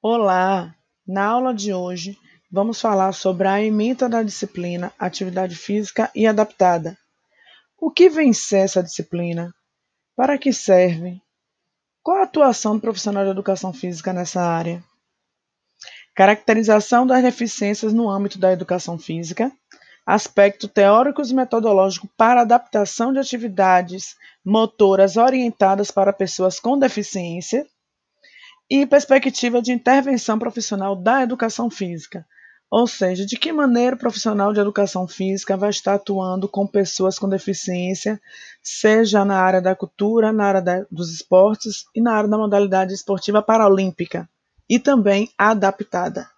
Olá! Na aula de hoje, vamos falar sobre a ementa da disciplina Atividade Física e Adaptada. O que vem ser essa disciplina? Para que serve? Qual a atuação do profissional de educação física nessa área? Caracterização das deficiências no âmbito da educação física, aspecto teóricos e metodológico para adaptação de atividades motoras orientadas para pessoas com deficiência e perspectiva de intervenção profissional da educação física, ou seja, de que maneira o profissional de educação física vai estar atuando com pessoas com deficiência, seja na área da cultura, na área da, dos esportes e na área da modalidade esportiva paralímpica, e também adaptada.